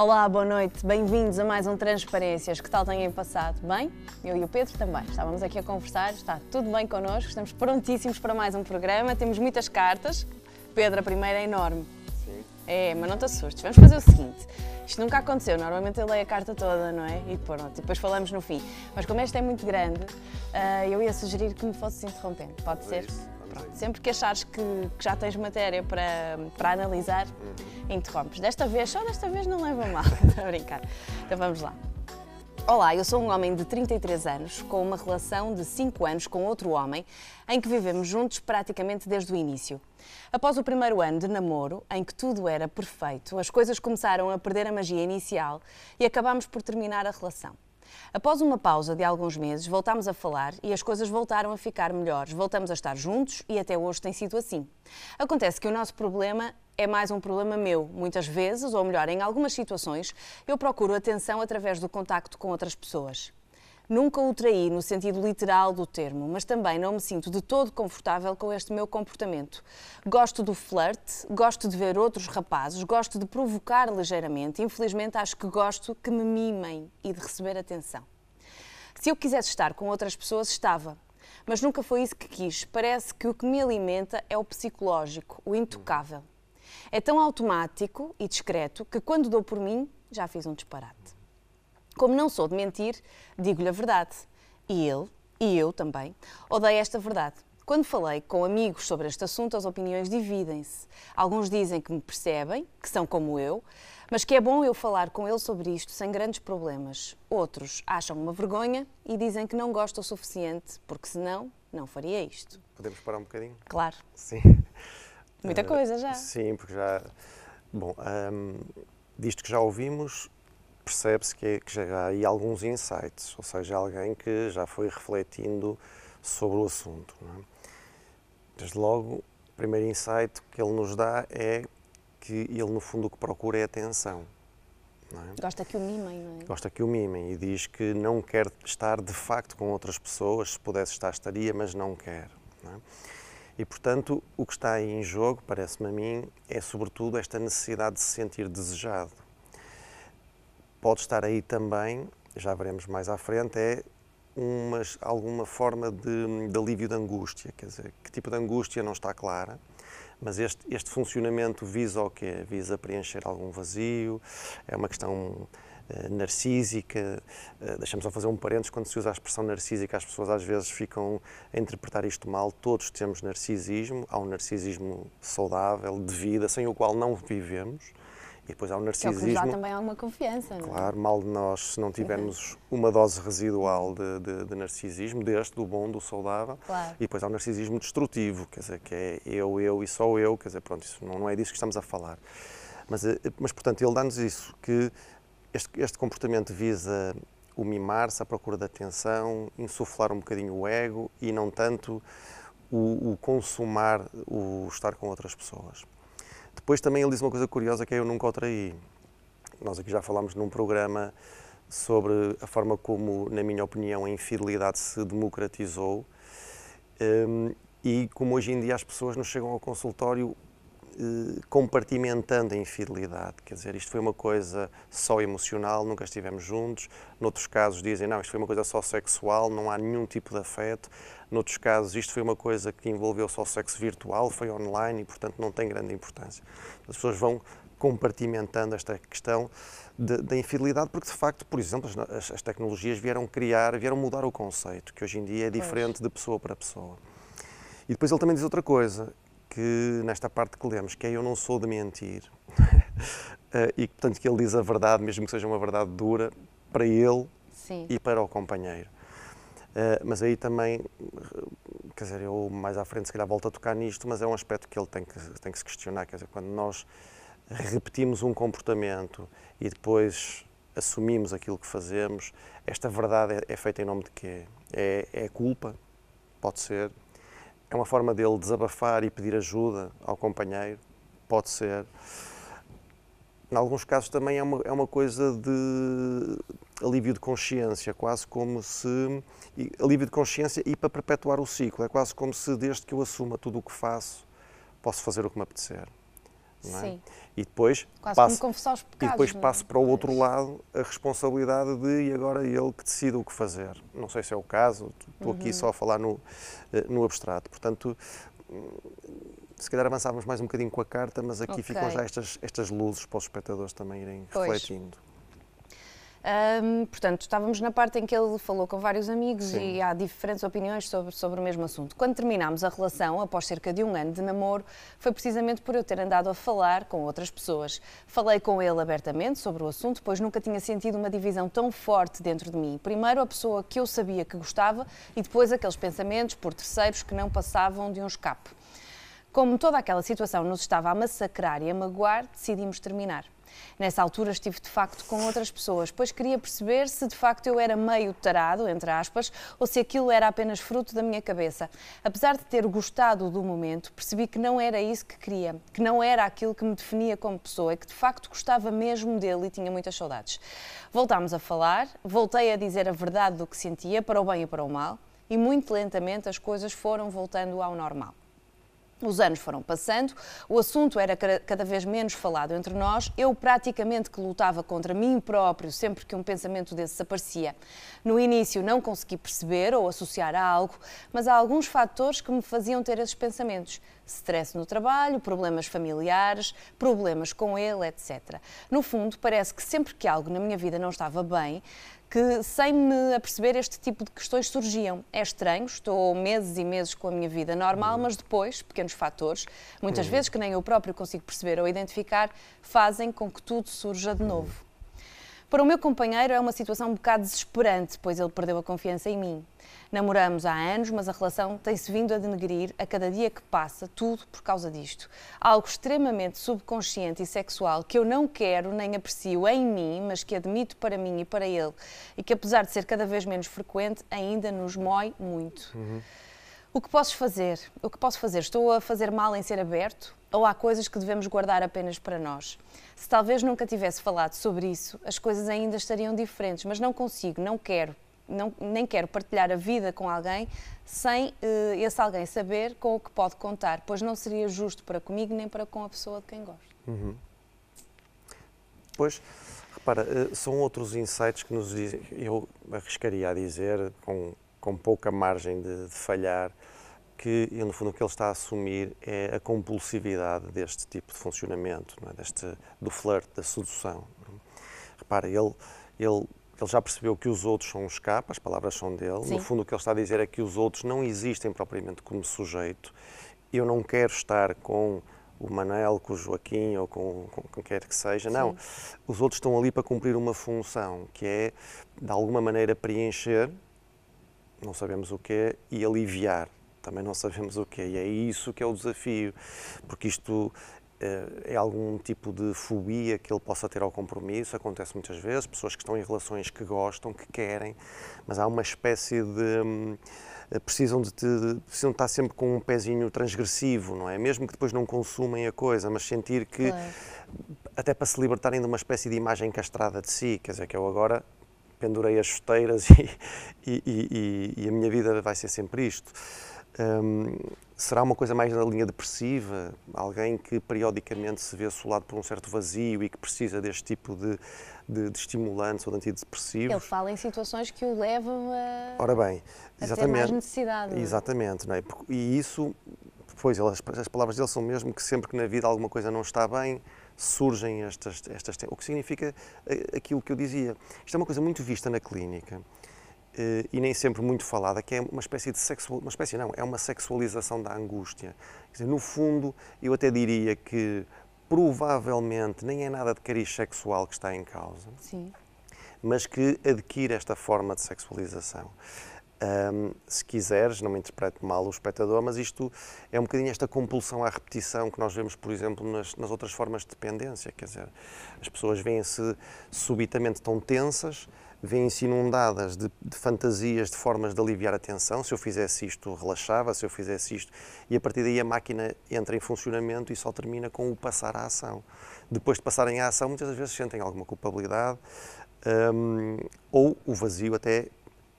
Olá, boa noite, bem-vindos a mais um Transparências. Que tal têm passado? Bem? Eu e o Pedro também. Estávamos aqui a conversar, está tudo bem connosco, estamos prontíssimos para mais um programa, temos muitas cartas. Pedro, a primeira é enorme. Sim. É, mas não te assustes, vamos fazer o seguinte. Isto nunca aconteceu, normalmente eu leio a carta toda, não é? E pronto, depois falamos no fim. Mas como esta é muito grande, uh, eu ia sugerir que me fosses interrompendo, pode ser? Pronto, sempre que achares que, que, já tens matéria para, para analisar, uhum. interrompes. Desta vez, só desta vez não leva mal, a brincar. Então vamos lá. Olá, eu sou um homem de 33 anos, com uma relação de 5 anos com outro homem, em que vivemos juntos praticamente desde o início. Após o primeiro ano de namoro, em que tudo era perfeito, as coisas começaram a perder a magia inicial e acabámos por terminar a relação. Após uma pausa de alguns meses, voltámos a falar e as coisas voltaram a ficar melhores. Voltamos a estar juntos e até hoje tem sido assim. Acontece que o nosso problema é mais um problema meu. Muitas vezes, ou melhor, em algumas situações, eu procuro atenção através do contacto com outras pessoas. Nunca o traí no sentido literal do termo, mas também não me sinto de todo confortável com este meu comportamento. Gosto do flerte, gosto de ver outros rapazes, gosto de provocar ligeiramente. Infelizmente, acho que gosto que me mimem e de receber atenção. Se eu quisesse estar com outras pessoas, estava. Mas nunca foi isso que quis. Parece que o que me alimenta é o psicológico, o intocável. É tão automático e discreto que quando dou por mim, já fiz um disparate. Como não sou de mentir, digo-lhe a verdade. E ele, e eu também, odeio esta verdade. Quando falei com amigos sobre este assunto, as opiniões dividem-se. Alguns dizem que me percebem, que são como eu, mas que é bom eu falar com ele sobre isto sem grandes problemas. Outros acham uma vergonha e dizem que não gosto o suficiente, porque senão não faria isto. Podemos parar um bocadinho? Claro. Sim. Muita coisa já. Sim, porque já. Bom, um, disto que já ouvimos, percebe-se que, que, já há aí alguns insights, ou seja, alguém que já foi refletindo sobre o assunto. É? Desde logo, o primeiro insight que ele nos dá é que ele, no fundo, o que procura é atenção. É? Gosta que o mimem, não é? Gosta que o mimem e diz que não quer estar de facto com outras pessoas, se pudesse estar, estaria, mas não quer. Não é? E, portanto, o que está aí em jogo, parece-me a mim, é sobretudo esta necessidade de se sentir desejado pode estar aí também, já veremos mais à frente, é umas, alguma forma de, de alívio de angústia. Quer dizer, que tipo de angústia não está clara, mas este, este funcionamento visa o quê? Visa preencher algum vazio, é uma questão uh, narcísica. Uh, Deixamos só fazer um parênteses, quando se usa a expressão narcísica, as pessoas às vezes ficam a interpretar isto mal. Todos temos narcisismo, há um narcisismo saudável, de vida, sem o qual não vivemos. E depois há o narcisismo. Que é o que também alguma confiança, não é? Claro, mal de nós se não tivermos uma dose residual de, de, de, narcisismo, deste, do bom, do saudável. Claro. E depois há o narcisismo destrutivo, quer dizer, que é eu, eu e só eu, quer dizer, pronto, isso não, não é disso que estamos a falar. Mas, eh, mas portanto, ele dá-nos isso, que este, este comportamento visa o mimar-se, a procura de atenção, insuflar um bocadinho o ego e não tanto o, o consumar, o estar com outras pessoas. Depois também ele diz uma coisa curiosa que é eu nunca o traí. Nós aqui já falámos num programa sobre a forma como, na minha opinião, a infidelidade se democratizou um, e como hoje em dia as pessoas nos chegam ao consultório uh, compartimentando a infidelidade. Quer dizer, isto foi uma coisa só emocional, nunca estivemos juntos. Noutros casos dizem, não, isto foi uma coisa só sexual, não há nenhum tipo de afeto. Noutros casos, isto foi uma coisa que envolveu só sexo virtual, foi online e, portanto, não tem grande importância. As pessoas vão compartimentando esta questão da infidelidade, porque de facto, por exemplo, as, as, tecnologias vieram criar, vieram mudar o conceito, que hoje em dia é diferente pois. de pessoa para pessoa. E depois ele também diz outra coisa, que nesta parte que lemos, que é eu não sou de mentir. Eh, e portanto que ele diz a verdade, mesmo que seja uma verdade dura, para ele Sim. e para o companheiro. Uh, mas aí também, quer dizer, eu mais à frente se calhar volto a tocar nisto, mas é um aspecto que ele tem que, tem que se questionar, quer dizer, quando nós repetimos um comportamento e depois assumimos aquilo que fazemos, esta verdade é, é feita em nome de quê? É, é culpa? Pode ser. É uma forma dele desabafar e pedir ajuda ao companheiro? Pode ser. Em alguns casos também é uma, é uma coisa de alívio de consciência, quase como se. alívio de consciência e para perpetuar o ciclo. É quase como se, desde que eu assuma tudo o que faço, posso fazer o que me apetecer. é? Sim. E depois Quase passo, como confessar os e pecados. depois não é? passo para o outro lado a responsabilidade de e agora ele que decide o que fazer. Não sei se é o caso, estou Uhum. aqui só a falar no, eh, no abstrato. Portanto, se calhar avançávamos mais um bocadinho com a carta, mas aqui Ok. ficam já estas, estas luzes para os espectadores também irem Pois. refletindo. Portanto, estávamos na parte em que ele falou com vários amigos Sim. e há diferentes opiniões sobre, sobre o mesmo assunto. Quando terminámos a relação, após cerca de um ano de namoro, foi precisamente por eu ter andado a falar com outras pessoas. Falei com ele abertamente sobre o assunto, pois nunca tinha sentido uma divisão tão forte dentro de mim. Primeiro a pessoa que eu sabia que gostava e depois aqueles pensamentos por terceiros que não passavam de um escape. Como toda aquela situação nos estava a massacrar e a magoar, decidimos terminar. Nessa altura estive de facto com outras pessoas, pois queria perceber se de facto eu era meio tarado, entre aspas, ou se aquilo era apenas fruto da minha cabeça. Apesar de ter gostado do momento, percebi que não era isso que queria, que não era aquilo que me definia como pessoa e que de facto gostava mesmo dele e tinha muitas saudades. Voltámos a falar, voltei a dizer a verdade do que sentia, para o bem e para o mal, e muito lentamente as coisas foram voltando ao normal. Os anos foram passando, o assunto era ca- cada vez menos falado entre nós. Eu praticamente que lutava contra mim próprio sempre que um pensamento desses aparecia. No início não consegui perceber ou associar a algo, mas há alguns fatores que me faziam ter esses pensamentos. Stress no trabalho, problemas familiares, problemas com ele, etc. No fundo, parece que sempre que algo na minha vida não estava bem, que sem me aperceber este tipo de questões surgiam. É estranho, estou meses e meses com a minha vida normal, mas depois, pequenos fatores, muitas vezes que nem eu próprio consigo perceber ou identificar, fazem com que tudo surja de novo. Para o meu companheiro é uma situação um bocado desesperante, pois ele perdeu a confiança em mim. Namoramos há anos, mas a relação tem-se vindo a denegrir a cada dia que passa, tudo por causa disto. Algo extremamente subconsciente e sexual que eu não quero nem aprecio em mim, mas que admito para mim e para ele, e que apesar de ser cada vez menos frequente, ainda nos mói muito. O que posso fazer? O que posso fazer? Estou a fazer mal em ser aberto? Ou há coisas que devemos guardar apenas para nós? Se talvez nunca tivesse falado sobre isso, as coisas ainda estariam diferentes, mas não consigo, não quero, não- nem quero partilhar a vida com alguém sem eh, esse alguém saber com o que pode contar, pois não seria justo para comigo nem para com a pessoa de quem gosto. Pois, repara, eh, são outros insights que nos dizem, eu arriscaria a dizer, com, com pouca margem de, de falhar, que no fundo o que ele está a assumir é a compulsividade deste tipo de funcionamento, é? deste, do flirt, da sedução. Repara, ele, ele, ele já percebeu que os outros são um escape, as palavras são dele. Sim. No fundo, o que ele está a dizer é que os outros não existem propriamente como sujeito. Eu não quero estar com o Manel, com o Joaquim ou com, com quem quer que seja. Não. Os outros estão ali para cumprir uma função, que é, de alguma maneira, preencher, não sabemos o que é, e aliviar. Também não sabemos o que é. E é isso que é o desafio, porque isto eh, é algum tipo de fobia que ele possa ter ao compromisso. Acontece muitas vezes, pessoas que estão em relações que gostam, que querem, mas há uma espécie de. hum, eh, precisam de, te- precisam de estar sempre com um pezinho transgressivo, não é? Mesmo que depois não consumem a coisa, mas sentir que Claro. até para se libertarem de uma espécie de imagem castrada de si, quer dizer, que eu agora pendurei as chuteiras e, e- e- e a minha vida vai ser sempre isto. Hum, será uma coisa mais na linha depressiva? Alguém que periodicamente se vê assolado por um certo vazio e que precisa deste tipo de, de, de estimulantes ou de antidepressivos? Ele fala em situações que o levam a, Ora bem, a ter mais necessidade. é? Exatamente, não é? E isso, pois, as, as palavras dele são mesmo que sempre que na vida alguma coisa não está bem, surgem estas, estas o que significa eh, aquilo que eu dizia. Isto é uma coisa muito vista na clínica eh, e nem sempre muito falada, que é uma espécie de sexual, uma espécie não, é uma sexualização da angústia. Dizer, no fundo, eu até diria que provavelmente nem é nada de cariz sexual que está em causa Sim. mas que adquire esta forma de sexualização. Ahm, se quiseres, não me interprete mal o espectador, mas isto é um bocadinho esta compulsão à repetição que nós vemos, por exemplo, nas, nas outras formas de dependência. Quer dizer, as pessoas veem-se subitamente tão tensas, veem-se inundadas de, de fantasias, de formas de aliviar a tensão. Se eu fizesse isto, relaxava, se eu fizesse isto. E a partir daí a máquina entra em funcionamento e só termina com o passar à ação. Depois de passarem à ação, muitas vezes sentem alguma culpabilidade hum, ou o vazio até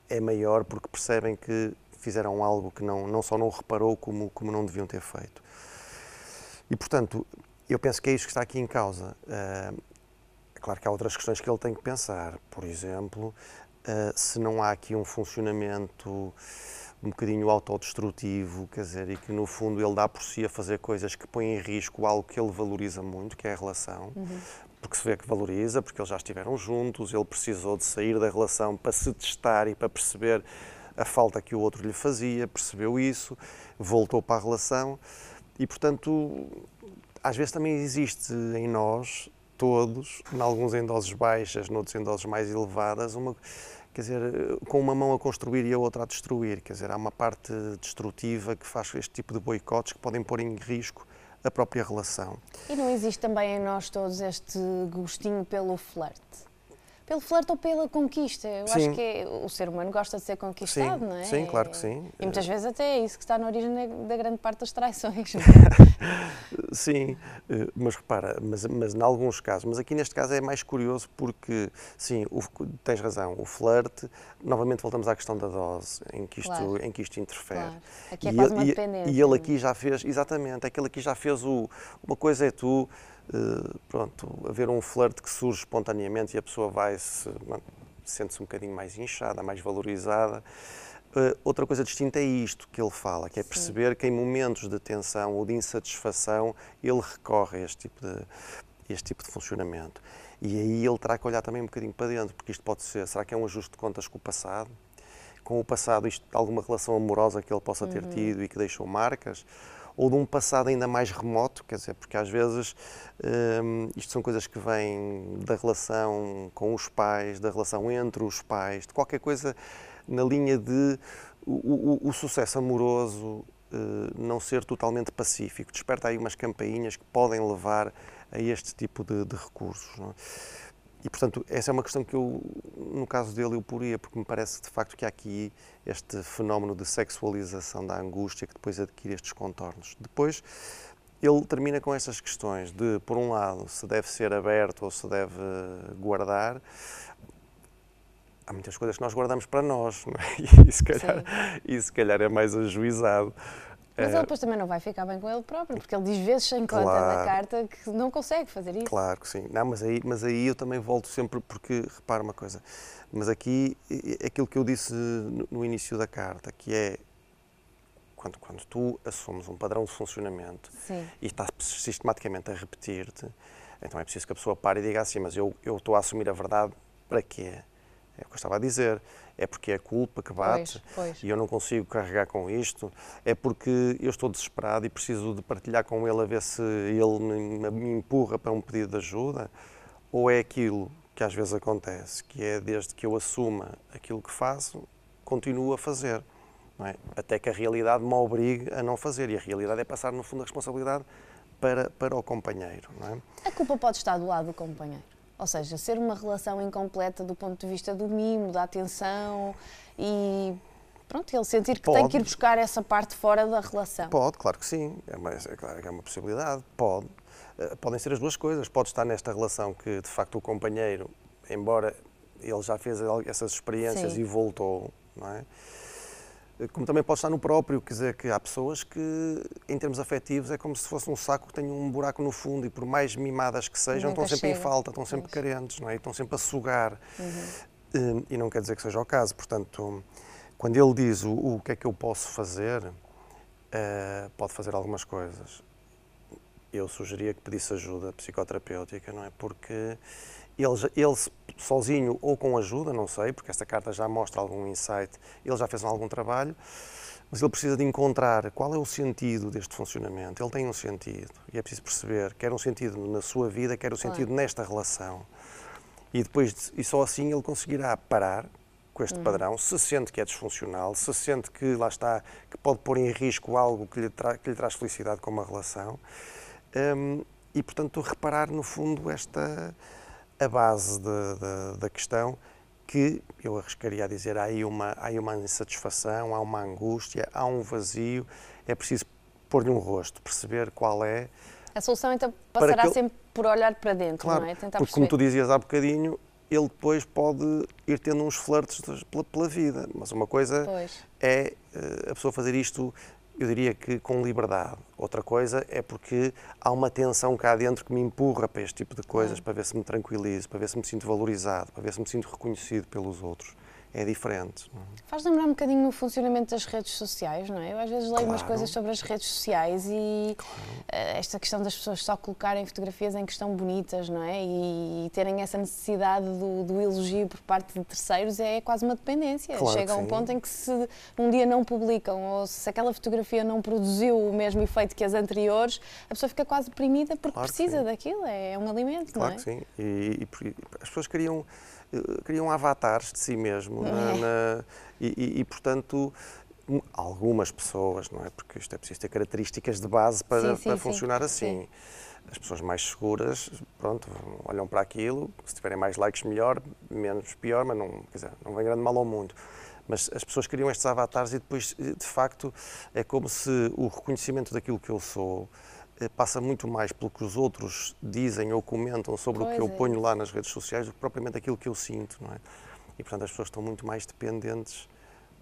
é maior porque percebem que fizeram algo que não, não só não reparou, como, como não deviam ter feito. E, portanto, eu penso que é isso que está aqui em causa. Uh, é claro que há outras questões que ele tem que pensar. Por exemplo, uh, se não há aqui um funcionamento um bocadinho autodestrutivo, quer dizer, e que no fundo ele dá por si a fazer coisas que põem em risco algo que ele valoriza muito, que é a relação, uhum. Porque se vê que valoriza, porque eles já estiveram juntos, ele precisou de sair da relação para se testar e para perceber a falta que o outro lhe fazia, percebeu isso, voltou para a relação e, portanto, às vezes também existe em nós, todos, em alguns em doses baixas, noutros em doses mais elevadas, uma, quer dizer, com uma mão a construir e a outra a destruir. Quer dizer, há uma parte destrutiva que faz este tipo de boicotes que podem pôr em risco a própria relação. E não existe também em nós todos este gostinho pelo flerte? Pelo flerte ou pela conquista. Eu sim. acho que é, o ser humano gosta de ser conquistado, sim, não é? Sim, claro que sim. E muitas vezes até é isso que está na origem da grande parte das traições. sim, eh, mas repara, mas, mas em alguns casos, mas aqui neste caso é mais curioso porque, sim, o, tens razão, o flerte, novamente voltamos à questão da dose, em que isto, claro. em que isto interfere. Claro. Aqui é e quase ele, uma dependência. E ele aqui já fez, exatamente, aquele aqui já fez o, uma coisa é tu eh, pronto, haver um flerte que surge espontaneamente e a pessoa vai se sente-se um bocadinho mais inchada, mais valorizada. Uh, outra coisa distinta é isto que ele fala, que é perceber Sim. que em momentos de tensão ou de insatisfação ele recorre a este tipo de, este tipo de funcionamento. E aí ele terá que olhar também um bocadinho para dentro, porque isto pode ser, será que é um ajuste de contas com o passado? Com o passado, isto, alguma relação amorosa que ele possa ter uhum. tido e que deixou marcas? Ou de um passado ainda mais remoto, quer dizer, porque às vezes um, isto são coisas que vêm da relação com os pais, da relação entre os pais, de qualquer coisa na linha de o, o, o sucesso amoroso uh, não ser totalmente pacífico. Desperta aí umas campainhas que podem levar a este tipo de, de recursos. Não é? E, portanto, essa é uma questão que eu, no caso dele, eu poria, porque me parece de facto que há aqui este fenómeno de sexualização da angústia que depois adquire estes contornos. Depois, ele termina com estas questões de, por um lado, se deve ser aberto ou se deve guardar. Há muitas coisas que nós guardamos para nós, é? e, se calhar, e se calhar é mais ajuizado. Mas ele é. depois também não vai ficar bem com ele próprio, porque ele diz vezes sem conta claro. na carta que não consegue fazer isso. Claro que sim. Não, mas aí, mas aí eu também volto sempre, porque repara uma coisa, mas aqui aquilo que eu disse no início da carta, que é quando, quando tu assumes um padrão de funcionamento sim. e estás sistematicamente a repetir-te, então é preciso que a pessoa pare e diga assim, mas eu, eu estou a assumir a verdade para quê? É o que eu estava a dizer é porque é a culpa que bate pois, pois. e eu não consigo carregar com isto, é porque eu estou desesperado e preciso de partilhar com ele a ver se ele me, me empurra para um pedido de ajuda, ou é aquilo que às vezes acontece, que é desde que eu assuma aquilo que faço, continuo a fazer. É? Até que a realidade me obrigue a não fazer. E a realidade é passar, no fundo, a responsabilidade para, para o companheiro. É? A culpa pode estar do lado do companheiro. Ou seja, ser uma relação incompleta do ponto de vista do mimo, da atenção e pronto, ele sentir que pode. tem que ir buscar essa parte fora da relação. Pode, claro que sim. É, uma, é claro que é uma possibilidade. Pode. Uh, podem ser as duas coisas. Pode estar nesta relação que, de facto, o companheiro, embora ele já fez essas experiências sim. e voltou, não é? Como também pode estar no próprio, quer dizer que há pessoas que, em termos afetivos, é como se fosse um saco que tem um buraco no fundo e por mais mimadas que sejam, Nunca estão sempre chega. em falta, estão sempre carentes, não é? E estão sempre a sugar. Uhum. E não quer dizer que seja o caso. Portanto, quando ele diz o, o que é que eu posso fazer, uh, pode fazer algumas coisas. Eu sugeria que pedisse ajuda psicoterapêutica, não é? Porque ele, ele sozinho ou com ajuda, não sei, porque esta carta já mostra algum insight, ele já fez algum trabalho, mas ele precisa de encontrar qual é o sentido deste funcionamento. Ele tem um sentido e é preciso perceber, quer um sentido na sua vida, quer um sentido nesta relação. E depois, e só assim ele conseguirá parar com este uhum. padrão, se sente que é disfuncional, se sente que lá está, que pode pôr em risco algo que lhe, tra que lhe traz felicidade como uma relação. Um, e, portanto, reparar no fundo esta a base de, de, da questão que eu arriscaria a dizer há aí uma há aí uma insatisfação, há uma angústia, há um vazio, é preciso pôr-lhe um rosto, perceber qual é. A solução então passará ele... sempre por olhar para dentro, claro, não é? Tentar porque perceber. como tu dizias há bocadinho, ele depois pode ir tendo uns flertes pela, pela vida, mas uma coisa pois. é eh, a pessoa fazer isto eu diria que com liberdade. Outra coisa é porque há uma tensão cá dentro que me empurra para este tipo de coisas, para ver se me tranquilizo, para ver se me sinto valorizado, para ver se me sinto reconhecido pelos outros é diferente. É? Faz lembrar um bocadinho o funcionamento das redes sociais, não é? Eu às vezes leio claro. umas coisas sobre as redes sociais e claro. Eh, esta questão das pessoas só colocarem fotografias em que estão bonitas, não é? E, terem essa necessidade do, do, elogio por parte de terceiros é quase uma dependência. Claro Chega a um ponto em que se um dia não publicam ou se aquela fotografia não produziu o mesmo efeito que as anteriores, a pessoa fica quase deprimida porque precisa daquilo, é, um alimento, não é? Claro que sim. E, e, as pessoas queriam criam avatares de si mesmo na, é? na, e, e, portanto, algumas pessoas, não é? Porque isto é preciso ter características de base para, sim, sim, para funcionar sim. assim. As pessoas mais seguras, pronto, olham para aquilo, se tiverem mais likes melhor, menos pior, mas não, quer dizer, não vem grande mal ao mundo. Mas as pessoas criam estes avatares e depois, de facto, é como se o reconhecimento daquilo que eu sou eh, passa muito mais pelo que os outros dizem ou comentam sobre pois o que é. eu ponho lá nas redes sociais do que propriamente aquilo que eu sinto, não é? E, portanto, as pessoas estão muito mais dependentes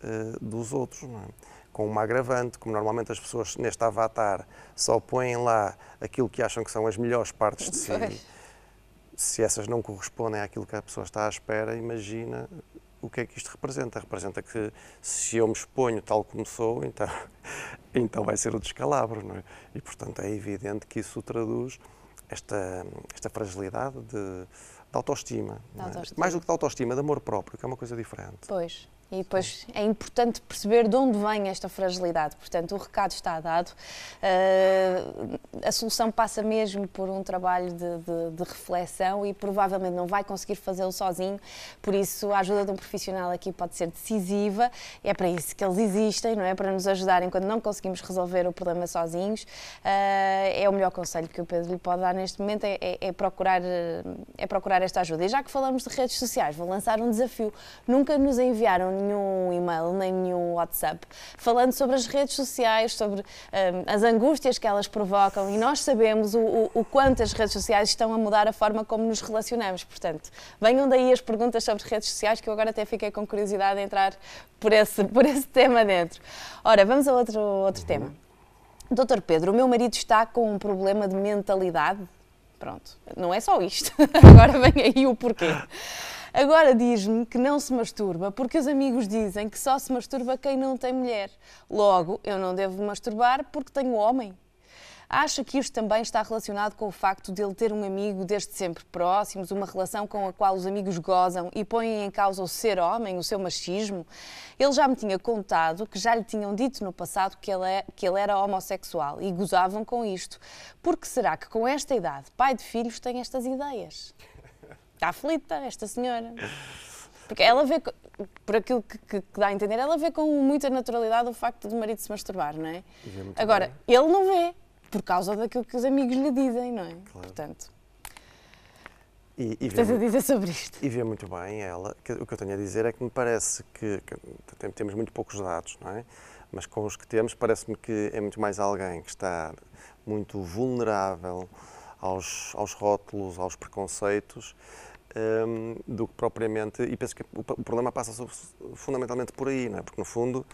uh, dos outros, não é? Com uma agravante, como normalmente as pessoas neste avatar só põem lá aquilo que acham que são as melhores partes de si, pois. se essas não correspondem àquilo que a pessoa está à espera, imagina o que é que isto representa? Representa que se eu me exponho tal como sou, então, então vai ser o descalabro, não é? E, portanto, é evidente que isso traduz esta, esta fragilidade de, de autoestima. De autoestima. É? Mais do que de autoestima, de amor próprio, que é uma coisa diferente. Pois. E depois é importante perceber de onde vem esta fragilidade. Portanto, o recado está dado. Uh, a solução passa mesmo por um trabalho de, de, de reflexão e provavelmente não vai conseguir fazê-lo sozinho. Por isso, a ajuda de um profissional aqui pode ser decisiva. É para isso que eles existem, não é? Para nos ajudarem quando não conseguimos resolver o problema sozinhos. Uh, é o melhor conselho que o Pedro lhe pode dar neste momento é, é, é, procurar, é procurar esta ajuda. E já que falamos de redes sociais, vou lançar um desafio. Nunca nos enviaram nenhum e-mail, nem nenhum WhatsApp, falando sobre as redes sociais, sobre um, as angústias que elas provocam e nós sabemos o, o, o, quanto as redes sociais estão a mudar a forma como nos relacionamos. Portanto, venham daí as perguntas sobre redes sociais, que eu agora até fiquei com curiosidade de entrar por esse, por esse tema dentro. Ora, vamos a outro, outro uhum. tema. Doutor Pedro, o meu marido está com um problema de mentalidade. Pronto, não é só isto. Agora vem aí o porquê. Agora diz-me que não se masturba porque os amigos dizem que só se masturba quem não tem mulher. Logo, eu não devo masturbar porque tenho homem. Acha que isto também está relacionado com o facto de ele ter um amigo desde sempre próximos, uma relação com a qual os amigos gozam e põem em causa o ser homem, o seu machismo? Ele já me tinha contado que já lhe tinham dito no passado que ele, é, que ele era homossexual e gozavam com isto. Por que será que com esta idade, pai de filhos, tem estas ideias? Está aflita esta senhora. Porque ela vê, por aquilo que, que, que, dá a entender, ela vê com muita naturalidade o facto do marido se masturbar, não é? Agora, bem. ele não vê, por causa daquilo que os amigos lhe dizem, não é? Claro. Portanto. E, e tens a dizer sobre isto? E vê muito bem ela. O que eu tenho a dizer é que me parece que, que temos muito poucos dados, não é? Mas com os que temos, parece-me que é muito mais alguém que está muito vulnerável aos, aos rótulos, aos preconceitos, um, do que propriamente. E penso que o, o problema passa sobre, fundamentalmente por aí, não é? Porque, no fundo,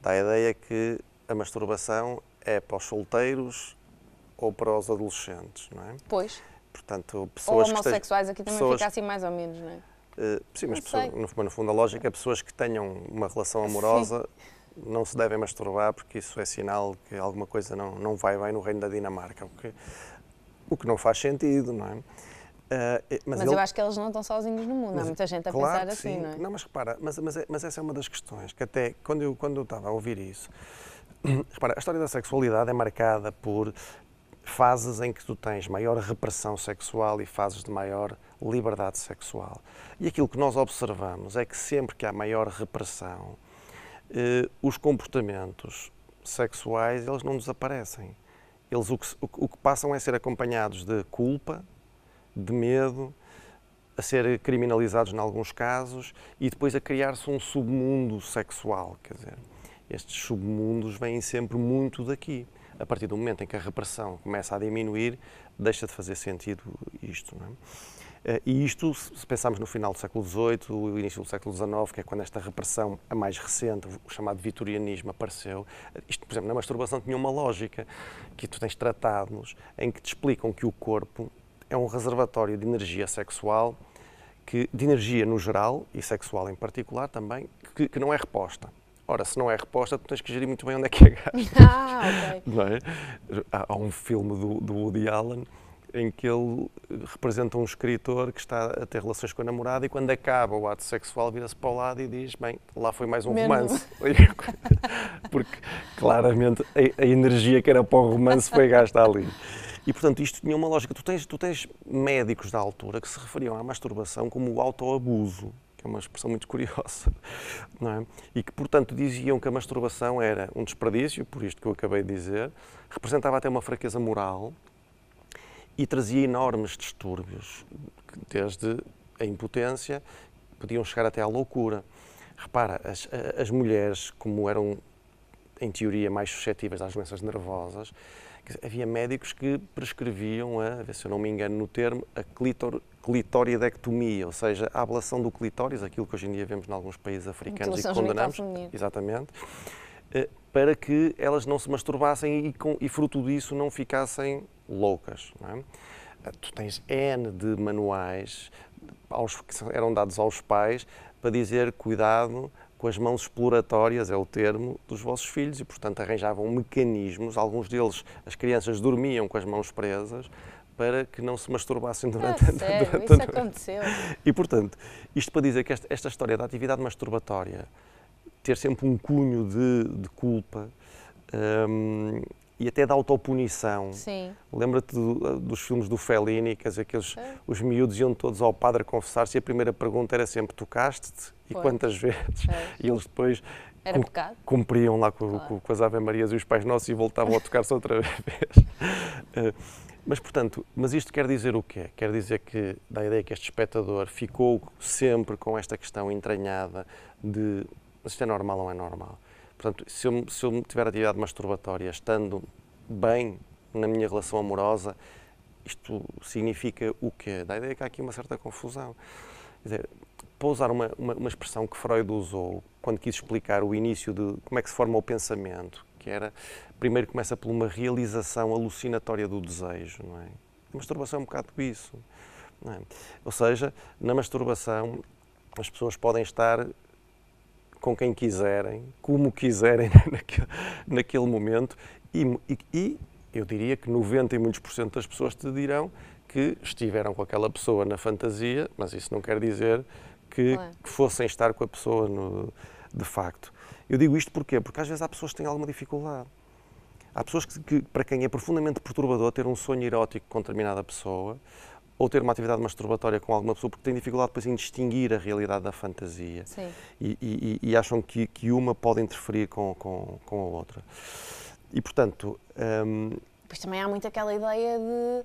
dá a ideia que a masturbação é para os solteiros ou para os adolescentes, não é? Pois. Portanto, pessoas ou homossexuais, aqui também pessoas, fica assim mais ou menos, não é? Uh, sim, mas pessoas, no, no, fundo a lógica é pessoas que tenham uma relação amorosa sim. não se devem masturbar porque isso é sinal que alguma coisa não, não vai bem no reino da Dinamarca, o que, o que não faz sentido, não é? Uh, mas, mas ele... eu acho que eles não estão sozinhos no mundo, mas, há muita gente a claro pensar assim, sim. não é? Não, mas repara, mas, mas, mas, essa é uma das questões, que até quando eu, quando eu estava a ouvir isso, repara, a história da sexualidade é marcada por fases em que tu tens maior repressão sexual e fases de maior liberdade sexual. E aquilo que nós observamos é que sempre que há maior repressão, eh, os comportamentos sexuais, eles não desaparecem. Eles o que, o que passam é ser acompanhados de culpa, de medo, a ser criminalizados em alguns casos e depois a criar-se um submundo sexual. Quer dizer, estes submundos vêm sempre muito daqui. A partir do momento em que a repressão começa a diminuir, deixa de fazer sentido isto. É? Uh, e isto, se pensarmos no final do século XVIII, o início do século XIX, que é quando esta repressão, a mais recente, o chamado vitorianismo, apareceu, isto, por exemplo, na masturbação tinha uma lógica, que tu tens tratados em que te explicam que o corpo é um reservatório de energia sexual, que, de energia no geral e sexual em particular também, que, que não é reposta. Ora, se não é reposta, tu tens que gerir muito bem onde é que é gasto. Ah, ok. Não é? há, há, um filme do, do Woody Allen em que ele representa um escritor que está a ter relações com a namorada e quando acaba o ato sexual vira-se para o lado e diz, bem, lá foi mais um romance. Porque claramente a, a, energia que era para o romance foi gasta ali. E portanto isto tinha uma lógica. Tu tens, tu tens médicos da altura que se referiam à masturbação como o autoabuso que é uma expressão muito curiosa, não é? e que, portanto, diziam que a masturbação era um desperdício, por isto que eu acabei de dizer, representava até uma fraqueza moral e trazia enormes distúrbios, desde a impotência, podiam chegar até à loucura. Repara, as, as mulheres, como eram, em teoria, mais suscetíveis às doenças nervosas, havia médicos que prescreviam a, se eu não me engano no termo, a clitor, clitoriadectomia, ou seja, a ablação do clitóris, aquilo que hoje em dia vemos em alguns países africanos e que condenamos, exatamente, eh, para que elas não se masturbassem e, com, e fruto disso não ficassem loucas. Não é? Eh, tu tens N de manuais aos, que eram dados aos pais para dizer cuidado com as mãos exploratórias, é o termo, dos vossos filhos e, portanto, arranjavam mecanismos, alguns deles, as crianças dormiam com as mãos presas, para que não se masturbassem durante, ah, sério? durante Isso a noite. aconteceu. E, portanto, isto para dizer que esta, esta história da atividade masturbatória ter sempre um cunho de, de culpa um, e até da autopunição. Sim. Lembra-te do, dos filmes do Fellini, quer dizer, que eles, os miúdos iam todos ao padre confessar-se e a primeira pergunta era sempre: tocaste-te? E Foi. quantas vezes? É. E eles depois era pecado. cumpriam lá com, claro. com, as Ave Marias e os Pais Nossos e voltavam a tocar-se outra vez. Uh, mas, portanto, mas isto quer dizer o quê? Quer dizer que da ideia que este espectador ficou sempre com esta questão entranhada de isto é normal ou não é normal? Portanto, se eu, se eu tiver atividade masturbatória estando bem na minha relação amorosa, isto significa o quê? Da ideia que há aqui uma certa confusão. Quer dizer, para usar uma, uma, uma, expressão que Freud usou quando quis explicar o início de como é que se forma o pensamento, que era, primeiro começa por uma realização alucinatória do desejo, não é? A masturbação é um bocado isso. É? Ou seja, na masturbação as pessoas podem estar com quem quiserem, como quiserem naquele, naquele momento e, e, e, eu diria que 90 e muitos por cento das pessoas te dirão que estiveram com aquela pessoa na fantasia, mas isso não quer dizer que, que fossem estar com a pessoa no, de facto. Eu digo isto porquê? Porque às vezes há pessoas que têm alguma dificuldade. Há pessoas que, que, para quem é profundamente perturbador ter um sonho erótico com determinada pessoa ou ter uma atividade masturbatória com alguma pessoa porque têm dificuldade depois em distinguir a realidade da fantasia e, e, e, acham que, que uma pode interferir com, com, com a outra. E portanto. Um... Pois também há muito aquela ideia de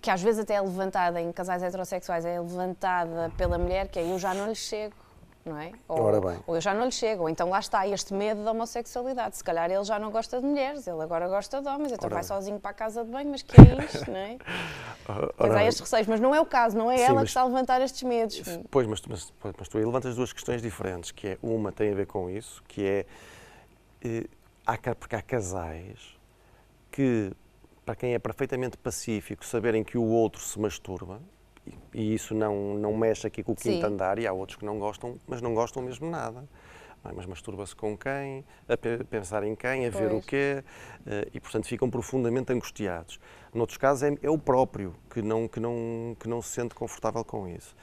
que às vezes até é levantada em casais heterossexuais, é levantada pela mulher, que é eu já não lhe chego não é? Ou, Ora bem. ou eu já não lhe chego, então lá está este medo da homossexualidade. Se calhar ele já não gosta de mulheres, ele agora gosta de homens, então Ora vai bem. sozinho para a casa de banho, mas que é isto, não é? Ora pois há estes receios, mas não é o caso, não é Sim, ela que está a levantar estes medos. Pois, mas, mas, mas tu aí levantas duas questões diferentes, que é, uma tem a ver com isso, que é, eh, há, porque há casais que, para quem é perfeitamente pacífico, saberem que o outro se masturba, e isso não, não mexe aqui com o quinto Sim. andar, e há outros que não gostam, mas não gostam mesmo nada. mas masturba-se com quem, a pensar em quem, a pois. ver o quê, eh, e portanto ficam profundamente angustiados. Noutros casos é, é, o próprio que não, que, não, que não se sente confortável com isso.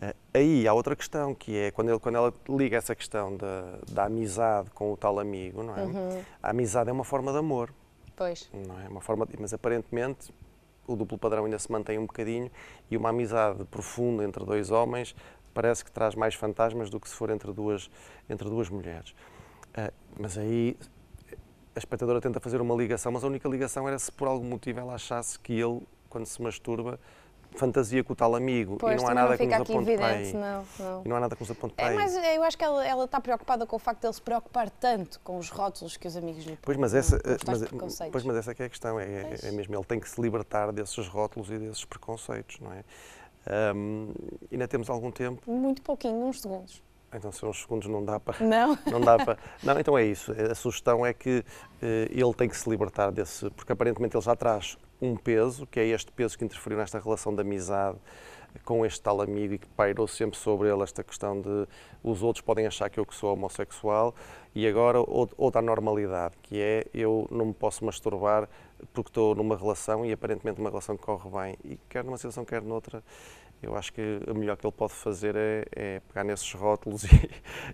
Eh, aí há outra questão, que é quando, ele, quando ela liga essa questão da, da amizade com o tal amigo, não é? Uhum. A amizade é uma forma de amor. Pois. Não é? uma forma de, mas aparentemente o duplo padrão ainda se mantém um bocadinho e uma amizade profunda entre dois homens parece que traz mais fantasmas do que se for entre duas, entre duas mulheres. Uh, mas aí a espectadora tenta fazer uma ligação, mas a única ligação era se por algum motivo ela achasse que ele, quando se masturba, fantasia com o tal amigo pois, e não há nada que nos aponte para aí. Não, não. E não há nada que nos aponte para é, Mas eu acho que ela, ela, está preocupada com o facto de ele se preocupar tanto com os rótulos que os amigos lhe Pois, mas essa, mas, pois, mas essa é, é a questão, é, é, mesmo, ele tem que se libertar desses rótulos e desses preconceitos, não é? Um, ainda temos algum tempo? Muito pouquinho, uns segundos. Então, se uns segundos não dá para. Não? Não dá para. Não, então é isso. A sugestão é que eh, ele tem que se libertar desse. Porque aparentemente ele já traz um peso, que é este peso que interferiu nesta relação de amizade com este tal amigo e que pairou sempre sobre ele esta questão de os outros podem achar que eu que sou homossexual e agora outra normalidade, que é eu não me posso masturbar porque estou numa relação e aparentemente uma relação que corre bem e quer numa situação, quer noutra, eu acho que o melhor que ele pode fazer é, é pegar nesses rótulos e,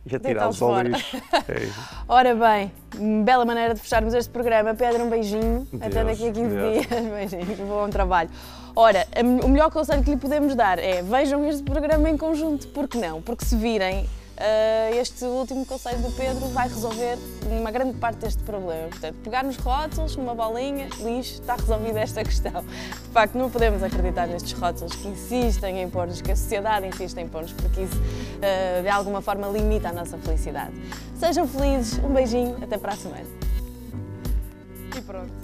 e atirá-los ao lixo. É Ora bem, bela maneira de fecharmos este programa. Pedro, um beijinho. Deus, Até daqui a 15 Deus. dias. Beijinho, bom trabalho. Ora, o melhor conselho que lhe podemos dar é vejam este programa em conjunto. Por que não? Porque se virem este último conselho do Pedro vai resolver uma grande parte deste problema. Portanto, pegar nos rótulos, numa bolinha, lixo, está resolvida esta questão. De facto, não podemos acreditar nestes rótulos que insistem em pôr-nos, que a sociedade insiste em pôr-nos, porque isso uh, de alguma forma limita a nossa felicidade. Sejam felizes, um beijinho, até para a semana. E pronto.